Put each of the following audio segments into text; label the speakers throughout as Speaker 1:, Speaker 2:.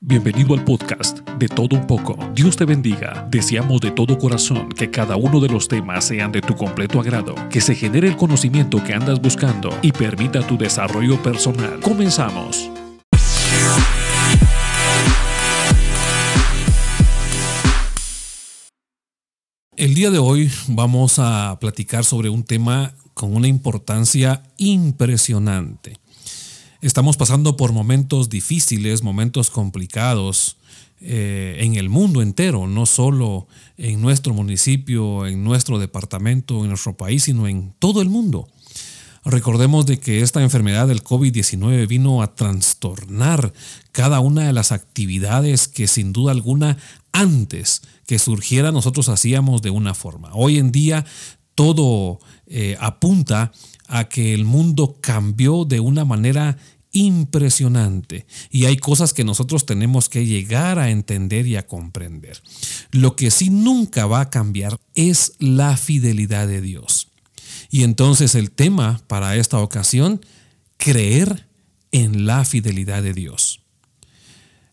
Speaker 1: Bienvenido al podcast de todo un poco. Dios te bendiga. Deseamos de todo corazón que cada uno de los temas sean de tu completo agrado, que se genere el conocimiento que andas buscando y permita tu desarrollo personal. Comenzamos. El día de hoy vamos a platicar sobre un tema con una importancia impresionante. Estamos pasando por momentos difíciles, momentos complicados eh, en el mundo entero, no solo en nuestro municipio, en nuestro departamento, en nuestro país, sino en todo el mundo. Recordemos de que esta enfermedad del COVID-19 vino a trastornar cada una de las actividades que sin duda alguna antes que surgiera nosotros hacíamos de una forma. Hoy en día todo eh, apunta a que el mundo cambió de una manera impresionante y hay cosas que nosotros tenemos que llegar a entender y a comprender. Lo que sí nunca va a cambiar es la fidelidad de Dios. Y entonces el tema para esta ocasión, creer en la fidelidad de Dios.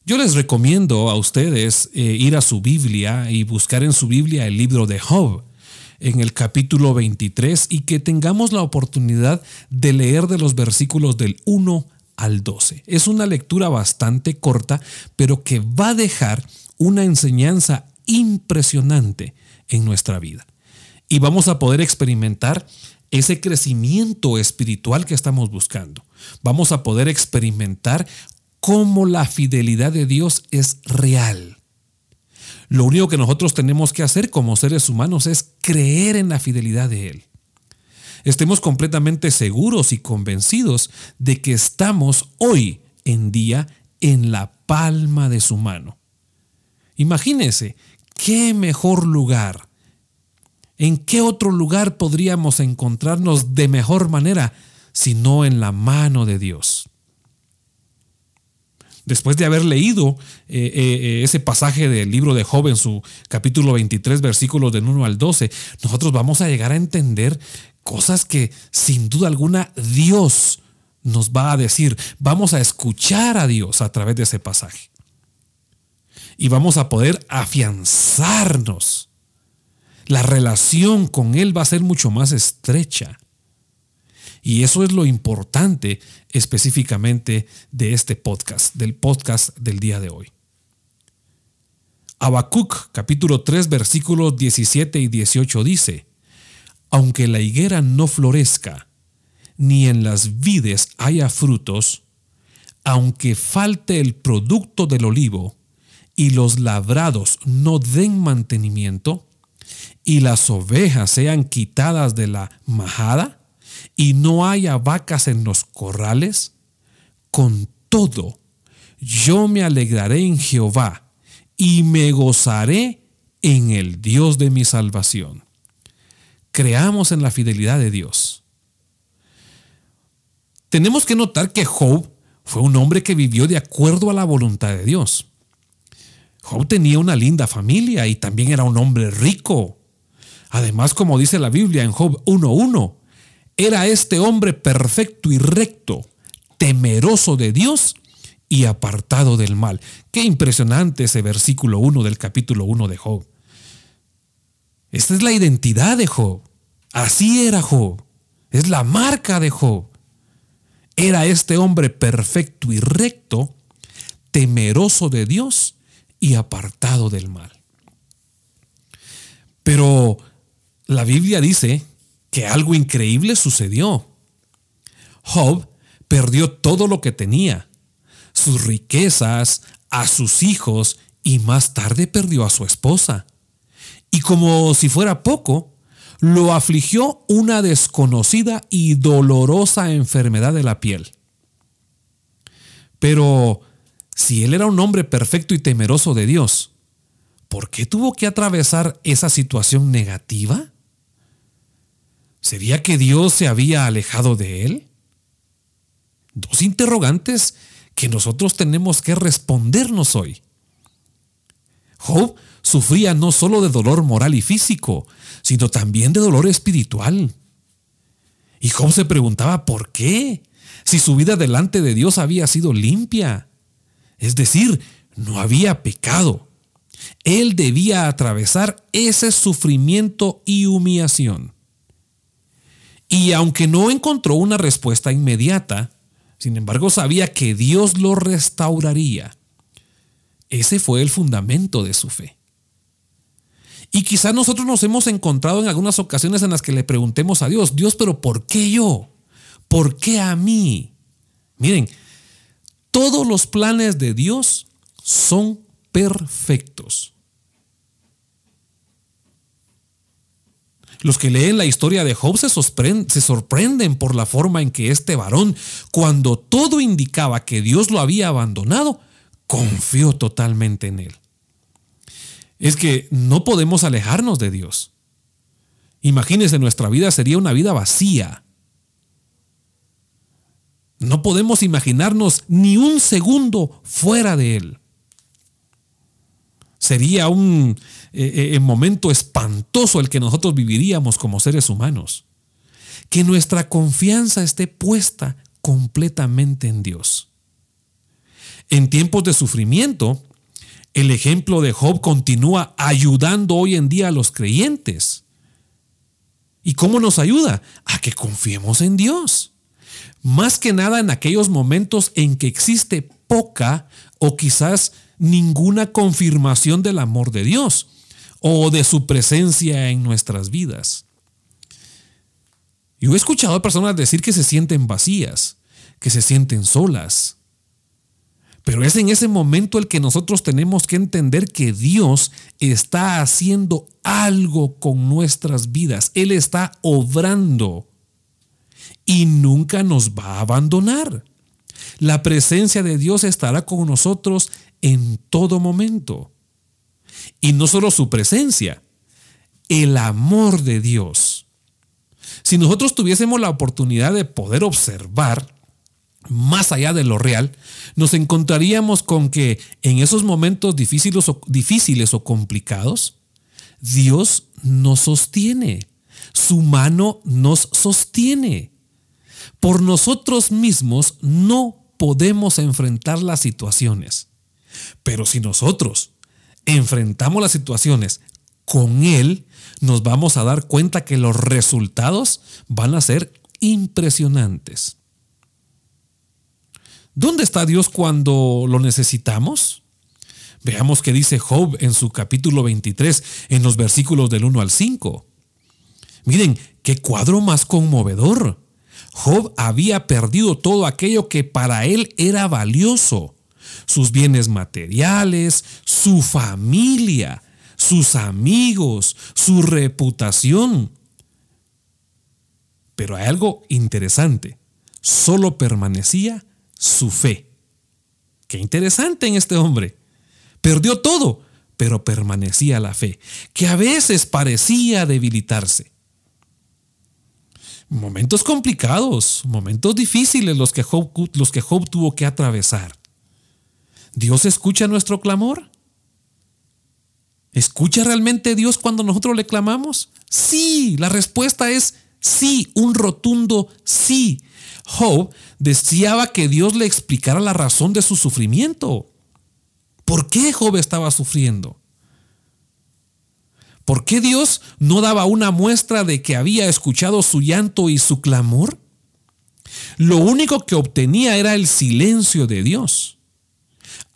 Speaker 1: Yo les recomiendo a ustedes eh, ir a su Biblia y buscar en su Biblia el libro de Job en el capítulo 23 y que tengamos la oportunidad de leer de los versículos del 1 al 12. Es una lectura bastante corta, pero que va a dejar una enseñanza impresionante en nuestra vida. Y vamos a poder experimentar ese crecimiento espiritual que estamos buscando. Vamos a poder experimentar cómo la fidelidad de Dios es real. Lo único que nosotros tenemos que hacer como seres humanos es creer en la fidelidad de Él. Estemos completamente seguros y convencidos de que estamos hoy en día en la palma de su mano. Imagínese, qué mejor lugar. ¿En qué otro lugar podríamos encontrarnos de mejor manera si no en la mano de Dios? Después de haber leído eh, eh, eh, ese pasaje del libro de Job en su capítulo 23, versículos del 1 al 12, nosotros vamos a llegar a entender cosas que sin duda alguna Dios nos va a decir. Vamos a escuchar a Dios a través de ese pasaje. Y vamos a poder afianzarnos. La relación con Él va a ser mucho más estrecha. Y eso es lo importante específicamente de este podcast, del podcast del día de hoy. Habacuc capítulo 3 versículos 17 y 18 dice, Aunque la higuera no florezca, ni en las vides haya frutos, aunque falte el producto del olivo, y los labrados no den mantenimiento, y las ovejas sean quitadas de la majada, y no haya vacas en los corrales? Con todo, yo me alegraré en Jehová y me gozaré en el Dios de mi salvación. Creamos en la fidelidad de Dios. Tenemos que notar que Job fue un hombre que vivió de acuerdo a la voluntad de Dios. Job tenía una linda familia y también era un hombre rico. Además, como dice la Biblia en Job 1.1, era este hombre perfecto y recto, temeroso de Dios y apartado del mal. Qué impresionante ese versículo 1 del capítulo 1 de Job. Esta es la identidad de Job. Así era Job. Es la marca de Job. Era este hombre perfecto y recto, temeroso de Dios y apartado del mal. Pero la Biblia dice que algo increíble sucedió. Job perdió todo lo que tenía, sus riquezas, a sus hijos y más tarde perdió a su esposa. Y como si fuera poco, lo afligió una desconocida y dolorosa enfermedad de la piel. Pero si él era un hombre perfecto y temeroso de Dios, ¿por qué tuvo que atravesar esa situación negativa? ¿Sería que Dios se había alejado de él? Dos interrogantes que nosotros tenemos que respondernos hoy. Job sufría no solo de dolor moral y físico, sino también de dolor espiritual. Y Job se preguntaba por qué, si su vida delante de Dios había sido limpia. Es decir, no había pecado. Él debía atravesar ese sufrimiento y humillación. Y aunque no encontró una respuesta inmediata, sin embargo sabía que Dios lo restauraría. Ese fue el fundamento de su fe. Y quizás nosotros nos hemos encontrado en algunas ocasiones en las que le preguntemos a Dios, Dios, pero ¿por qué yo? ¿Por qué a mí? Miren, todos los planes de Dios son perfectos. Los que leen la historia de Job se sorprenden, por la forma en que este varón, cuando todo indicaba que Dios lo había abandonado, confió totalmente en él. Es que no podemos alejarnos de Dios. Imagínense, nuestra vida sería una vida vacía. No podemos imaginarnos ni un segundo fuera de Él. Sería un eh, eh, momento espantoso el que nosotros viviríamos como seres humanos. Que nuestra confianza esté puesta completamente en Dios. En tiempos de sufrimiento, el ejemplo de Job continúa ayudando hoy en día a los creyentes. ¿Y cómo nos ayuda? A que confiemos en Dios. Más que nada en aquellos momentos en que existe poca o quizás ninguna confirmación del amor de Dios o de su presencia en nuestras vidas. Yo he escuchado a personas decir que se sienten vacías, que se sienten solas. Pero es en ese momento el que nosotros tenemos que entender que Dios está haciendo algo con nuestras vidas. Él está obrando y nunca nos va a abandonar. La presencia de Dios estará con nosotros en todo momento. Y no solo su presencia, el amor de Dios. Si nosotros tuviésemos la oportunidad de poder observar más allá de lo real, nos encontraríamos con que en esos momentos difíciles o, difíciles o complicados, Dios nos sostiene. Su mano nos sostiene. Por nosotros mismos no podemos enfrentar las situaciones. Pero si nosotros enfrentamos las situaciones con Él, nos vamos a dar cuenta que los resultados van a ser impresionantes. ¿Dónde está Dios cuando lo necesitamos? Veamos qué dice Job en su capítulo 23, en los versículos del 1 al 5. Miren, qué cuadro más conmovedor. Job había perdido todo aquello que para él era valioso sus bienes materiales, su familia, sus amigos, su reputación. Pero hay algo interesante, solo permanecía su fe. Qué interesante en este hombre. Perdió todo, pero permanecía la fe, que a veces parecía debilitarse. Momentos complicados, momentos difíciles los que Job, los que tuvo que atravesar. ¿Dios escucha nuestro clamor? ¿Escucha realmente Dios cuando nosotros le clamamos? Sí, la respuesta es sí, un rotundo sí. Job deseaba que Dios le explicara la razón de su sufrimiento. ¿Por qué Job estaba sufriendo? ¿Por qué Dios no daba una muestra de que había escuchado su llanto y su clamor? Lo único que obtenía era el silencio de Dios.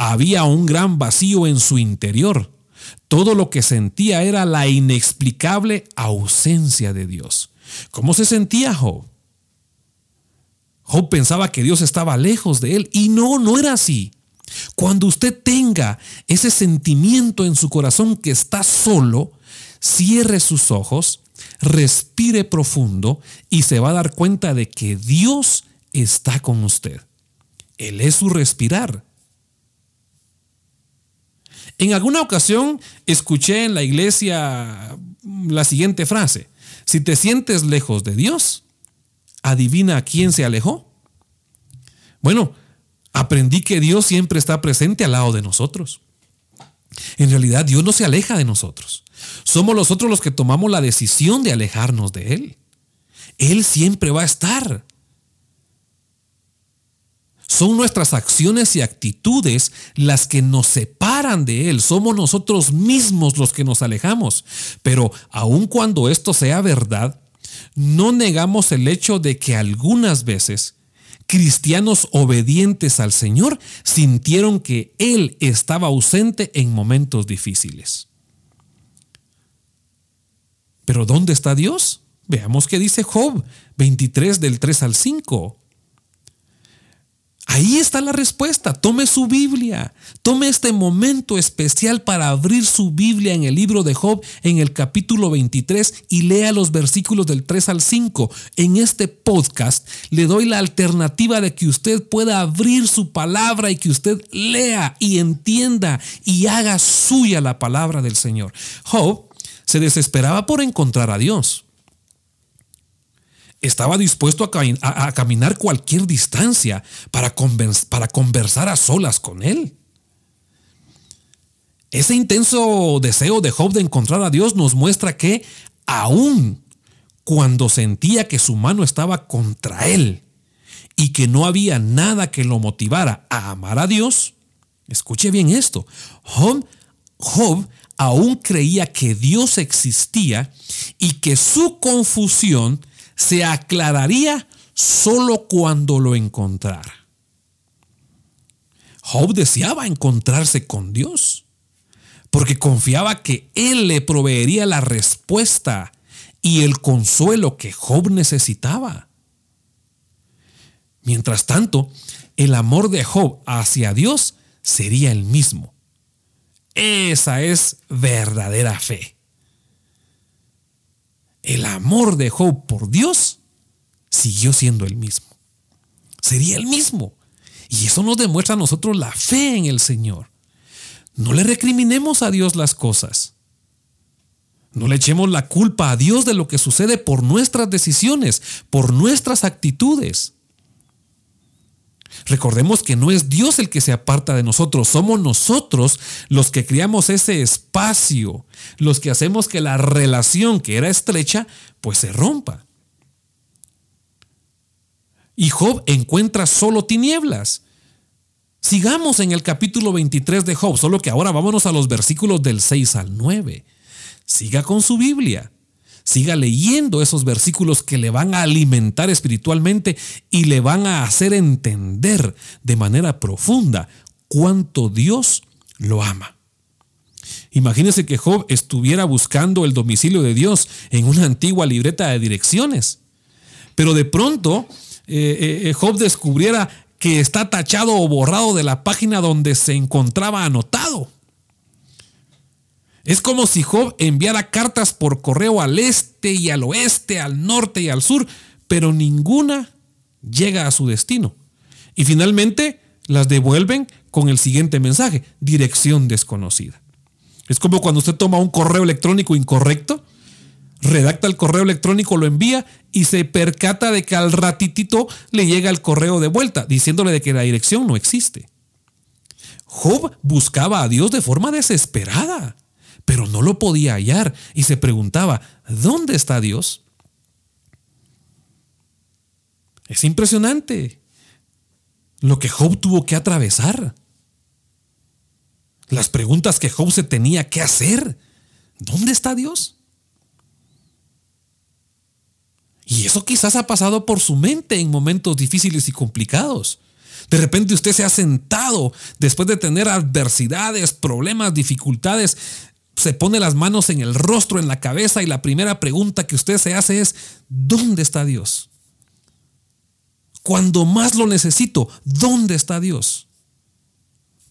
Speaker 1: Había un gran vacío en su interior. Todo lo que sentía era la inexplicable ausencia de Dios. ¿Cómo se sentía Job? Job pensaba que Dios estaba lejos de él y no, no era así. Cuando usted tenga ese sentimiento en su corazón que está solo, cierre sus ojos, respire profundo y se va a dar cuenta de que Dios está con usted. Él es su respirar. En alguna ocasión escuché en la iglesia la siguiente frase, si te sientes lejos de Dios, adivina a quién se alejó. Bueno, aprendí que Dios siempre está presente al lado de nosotros. En realidad Dios no se aleja de nosotros. Somos nosotros los que tomamos la decisión de alejarnos de Él. Él siempre va a estar. Son nuestras acciones y actitudes las que nos separan de Él. Somos nosotros mismos los que nos alejamos. Pero aun cuando esto sea verdad, no negamos el hecho de que algunas veces cristianos obedientes al Señor sintieron que Él estaba ausente en momentos difíciles. Pero ¿dónde está Dios? Veamos qué dice Job 23 del 3 al 5. Ahí está la respuesta. Tome su Biblia. Tome este momento especial para abrir su Biblia en el libro de Job en el capítulo 23 y lea los versículos del 3 al 5. En este podcast le doy la alternativa de que usted pueda abrir su palabra y que usted lea y entienda y haga suya la palabra del Señor. Job se desesperaba por encontrar a Dios. Estaba dispuesto a, caminar cualquier distancia para, para conversar a solas con él. Ese intenso deseo de Job de encontrar a Dios nos muestra que aún cuando sentía que su mano estaba contra él y que no había nada que lo motivara a amar a Dios, escuche bien esto, Job, Job aún creía que Dios existía y que su confusión se aclararía solo cuando lo encontrara. Job deseaba encontrarse con Dios, porque confiaba que Él le proveería la respuesta y el consuelo que Job necesitaba. Mientras tanto, el amor de Job hacia Dios sería el mismo. Esa es verdadera fe el amor de Job por Dios siguió siendo el mismo. Sería el mismo. Y eso nos demuestra a nosotros la fe en el Señor. No le recriminemos a Dios las cosas. No le echemos la culpa a Dios de lo que sucede por nuestras decisiones, por nuestras actitudes. Recordemos que no es Dios el que se aparta de nosotros, somos nosotros los que creamos ese espacio, los que hacemos que la relación que era estrecha, pues se rompa. Y Job encuentra solo tinieblas. Sigamos en el capítulo 23 de Job, solo que ahora vámonos a los versículos del 6 al 9. Siga con su Biblia siga leyendo esos versículos que le van a alimentar espiritualmente y le van a hacer entender de manera profunda cuánto Dios lo ama. Imagínese que Job estuviera buscando el domicilio de Dios en una antigua libreta de direcciones, pero de pronto eh, eh, Job descubriera que está tachado o borrado de la página donde se encontraba anotado. Es como si Job enviara cartas por correo al este y al oeste, al norte y al sur, pero ninguna llega a su destino. Y finalmente las devuelven con el siguiente mensaje, dirección desconocida. Es como cuando usted toma un correo electrónico incorrecto, redacta el correo electrónico, lo envía y se percata de que al ratitito le llega el correo de vuelta, diciéndole de que la dirección no existe. Job buscaba a Dios de forma desesperada pero no lo podía hallar y se preguntaba, ¿dónde está Dios? Es impresionante lo que Job tuvo que atravesar. Las preguntas que Job se tenía que hacer. ¿Dónde está Dios? Y eso quizás ha pasado por su mente en momentos difíciles y complicados. De repente usted se ha sentado después de tener adversidades, problemas, dificultades, se pone las manos en el rostro, en la cabeza y la primera pregunta que usted se hace es, ¿dónde está Dios? Cuando más lo necesito, ¿dónde está Dios?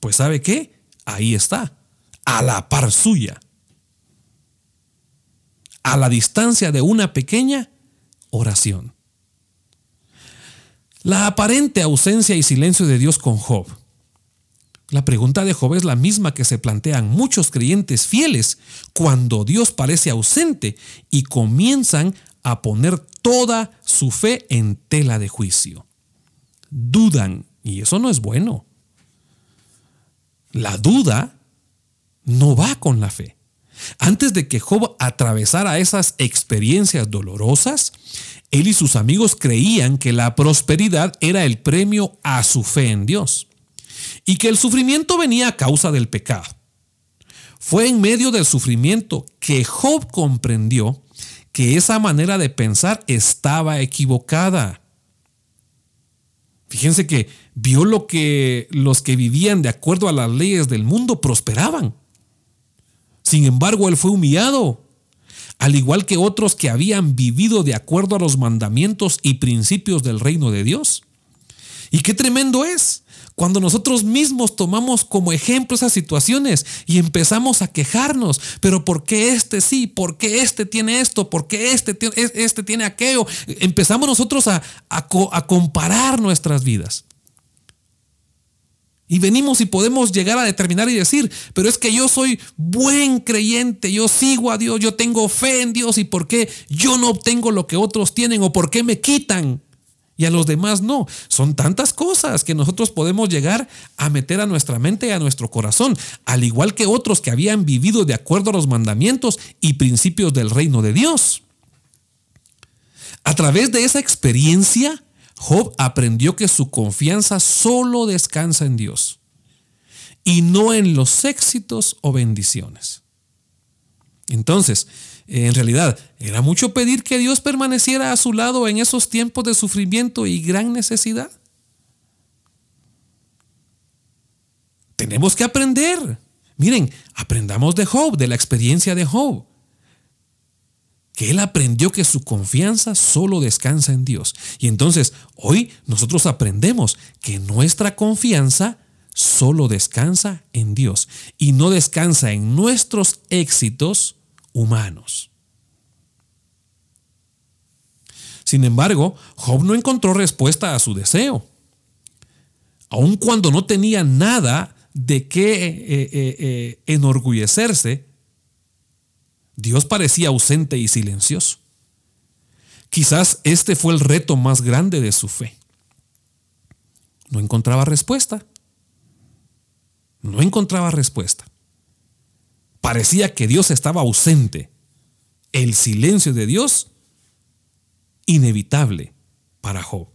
Speaker 1: Pues ¿sabe qué? Ahí está, a la par suya, a la distancia de una pequeña oración. La aparente ausencia y silencio de Dios con Job la pregunta de Job es la misma que se plantean muchos creyentes fieles cuando Dios parece ausente y comienzan a poner toda su fe en tela de juicio. Dudan, y eso no es bueno. La duda no va con la fe. Antes de que Job atravesara esas experiencias dolorosas, Él y sus amigos creían que la prosperidad era el premio a su fe en Dios y que el sufrimiento venía a causa del pecado. Fue en medio del sufrimiento que Job comprendió que esa manera de pensar estaba equivocada. Fíjense que vio lo que los que vivían de acuerdo a las leyes del mundo prosperaban. Sin embargo, él fue humillado al igual que otros que habían vivido de acuerdo a los mandamientos y principios del reino de Dios. Y qué tremendo es cuando nosotros mismos tomamos como ejemplo esas situaciones y empezamos a quejarnos, pero ¿por qué este sí? ¿Por qué este tiene esto? ¿Por qué este, este tiene aquello? Empezamos nosotros a, a comparar nuestras vidas. Y venimos y podemos llegar a determinar y decir, pero es que yo soy buen creyente, yo sigo a Dios, yo tengo fe en Dios y por qué yo no obtengo lo que otros tienen o por qué me quitan y a los demás no. Son tantas cosas que nosotros podemos llegar a meter a nuestra mente y a nuestro corazón, al igual que otros que habían vivido de acuerdo a los mandamientos y principios del reino de Dios. A través de esa experiencia, Job aprendió que su confianza solo descansa en Dios y no en los éxitos o bendiciones. Entonces, en realidad, ¿era mucho pedir que Dios permaneciera a su lado en esos tiempos de sufrimiento y gran necesidad? Tenemos que aprender. Miren, aprendamos de Job, de la experiencia de Job que él aprendió que su confianza solo descansa en Dios. Y entonces hoy nosotros aprendemos que nuestra confianza solo descansa en Dios y no descansa en nuestros éxitos humanos. Sin embargo, Job no encontró respuesta a su deseo. Aun cuando no tenía nada de qué eh, eh, eh, enorgullecerse, Dios parecía ausente y silencioso. Quizás este fue el reto más grande de su fe. No encontraba respuesta. No encontraba respuesta. Parecía que Dios estaba ausente. El silencio de Dios, inevitable para Job.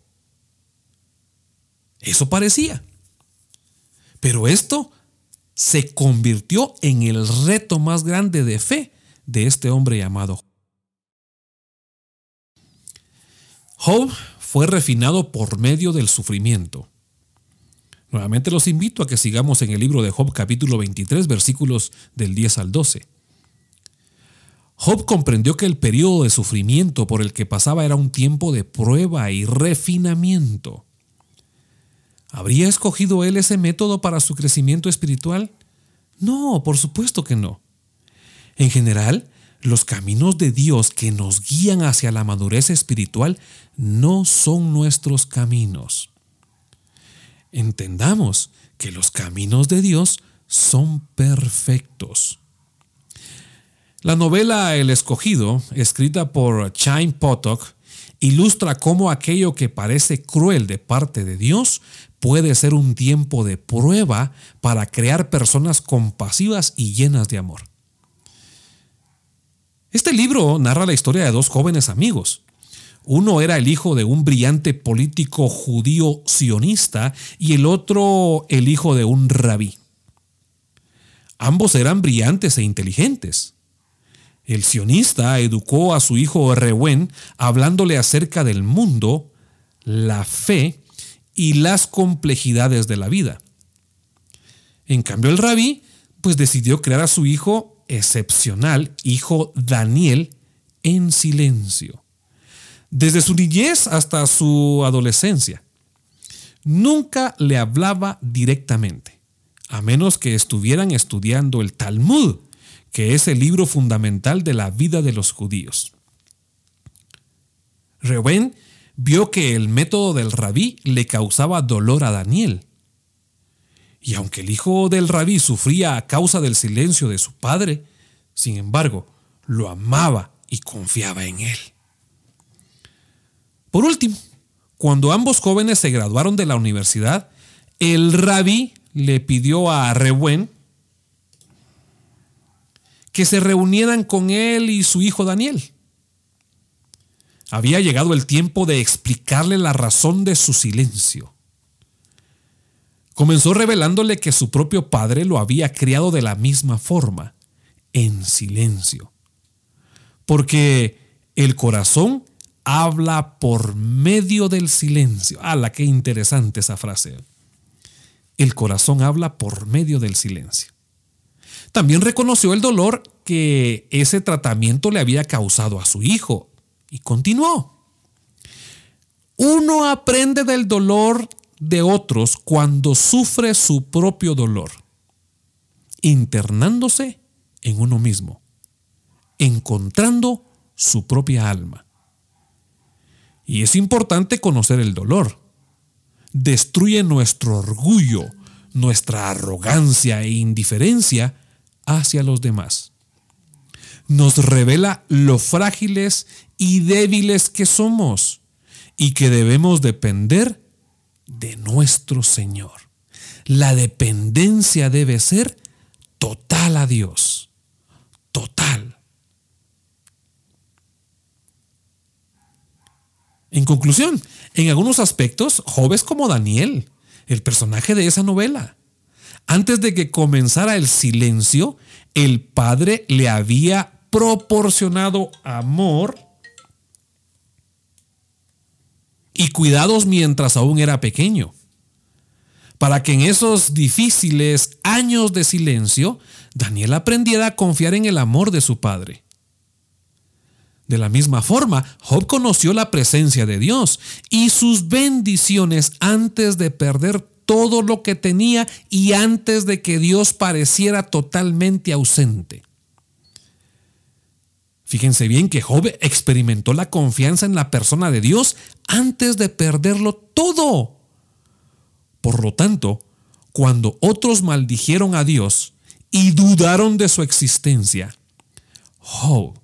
Speaker 1: Eso parecía. Pero esto se convirtió en el reto más grande de fe de este hombre llamado Job fue refinado por medio del sufrimiento. Nuevamente los invito a que sigamos en el libro de Job capítulo 23 versículos del 10 al 12. Job comprendió que el periodo de sufrimiento por el que pasaba era un tiempo de prueba y refinamiento. ¿Habría escogido él ese método para su crecimiento espiritual? No, por supuesto que no. En general, los caminos de Dios que nos guían hacia la madurez espiritual no son nuestros caminos. Entendamos que los caminos de Dios son perfectos. La novela El escogido, escrita por Chaim Potok, ilustra cómo aquello que parece cruel de parte de Dios puede ser un tiempo de prueba para crear personas compasivas y llenas de amor. Este libro narra la historia de dos jóvenes amigos. Uno era el hijo de un brillante político judío sionista y el otro el hijo de un rabí. Ambos eran brillantes e inteligentes. El sionista educó a su hijo Rehuen hablándole acerca del mundo, la fe y las complejidades de la vida. En cambio el rabí pues decidió crear a su hijo excepcional hijo Daniel en silencio, desde su niñez hasta su adolescencia. Nunca le hablaba directamente, a menos que estuvieran estudiando el Talmud, que es el libro fundamental de la vida de los judíos. Reuben vio que el método del rabí le causaba dolor a Daniel y aunque el hijo del rabí sufría a causa del silencio de su padre, sin embargo, lo amaba y confiaba en él. Por último, cuando ambos jóvenes se graduaron de la universidad, el rabí le pidió a Rehuen que se reunieran con él y su hijo Daniel. había llegado el tiempo de explicarle la razón de su silencio. Comenzó revelándole que su propio padre lo había criado de la misma forma, en silencio. Porque el corazón habla por medio del silencio. ¡Hala, qué interesante esa frase! El corazón habla por medio del silencio. También reconoció el dolor que ese tratamiento le había causado a su hijo y continuó. Uno aprende del dolor de otros cuando sufre su propio dolor, internándose en uno mismo, encontrando su propia alma. Y es importante conocer el dolor. Destruye nuestro orgullo, nuestra arrogancia e indiferencia hacia los demás nos revela lo frágiles y débiles que somos y que debemos depender de nuestro Señor. La dependencia debe ser total a Dios, total. En conclusión, en algunos aspectos, Job como Daniel, el personaje de esa novela. Antes de que comenzara el silencio, el Padre le había proporcionado amor y cuidados mientras aún era pequeño, para que en esos difíciles años de silencio, Daniel aprendiera a confiar en el amor de su padre. De la misma forma, Job conoció la presencia de Dios y sus bendiciones antes de perder todo lo que tenía y antes de que Dios pareciera totalmente ausente. Fíjense bien que Job experimentó la confianza en la persona de Dios antes de perderlo todo. Por lo tanto, cuando otros maldijeron a Dios y dudaron de su existencia, Job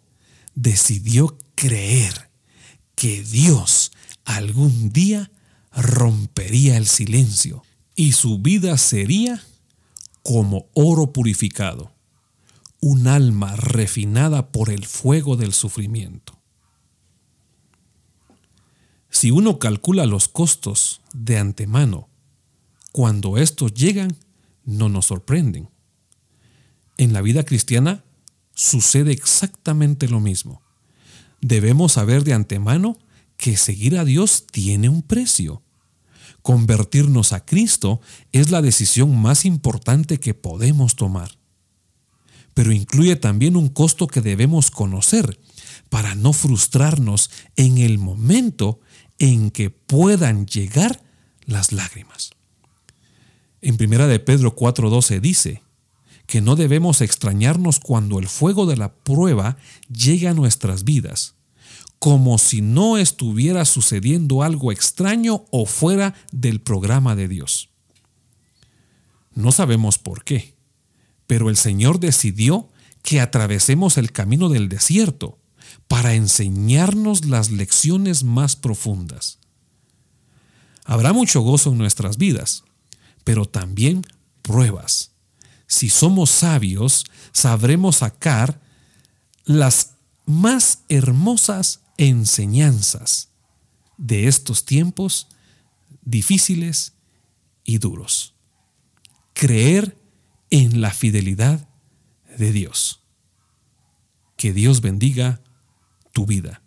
Speaker 1: decidió creer que Dios algún día rompería el silencio y su vida sería como oro purificado un alma refinada por el fuego del sufrimiento. Si uno calcula los costos de antemano, cuando estos llegan, no nos sorprenden. En la vida cristiana sucede exactamente lo mismo. Debemos saber de antemano que seguir a Dios tiene un precio. Convertirnos a Cristo es la decisión más importante que podemos tomar pero incluye también un costo que debemos conocer para no frustrarnos en el momento en que puedan llegar las lágrimas. En primera de Pedro 4:12 dice que no debemos extrañarnos cuando el fuego de la prueba llega a nuestras vidas, como si no estuviera sucediendo algo extraño o fuera del programa de Dios. No sabemos por qué pero el Señor decidió que atravesemos el camino del desierto para enseñarnos las lecciones más profundas. Habrá mucho gozo en nuestras vidas, pero también pruebas. Si somos sabios, sabremos sacar las más hermosas enseñanzas de estos tiempos difíciles y duros. Creer en la fidelidad de Dios. Que Dios bendiga tu vida.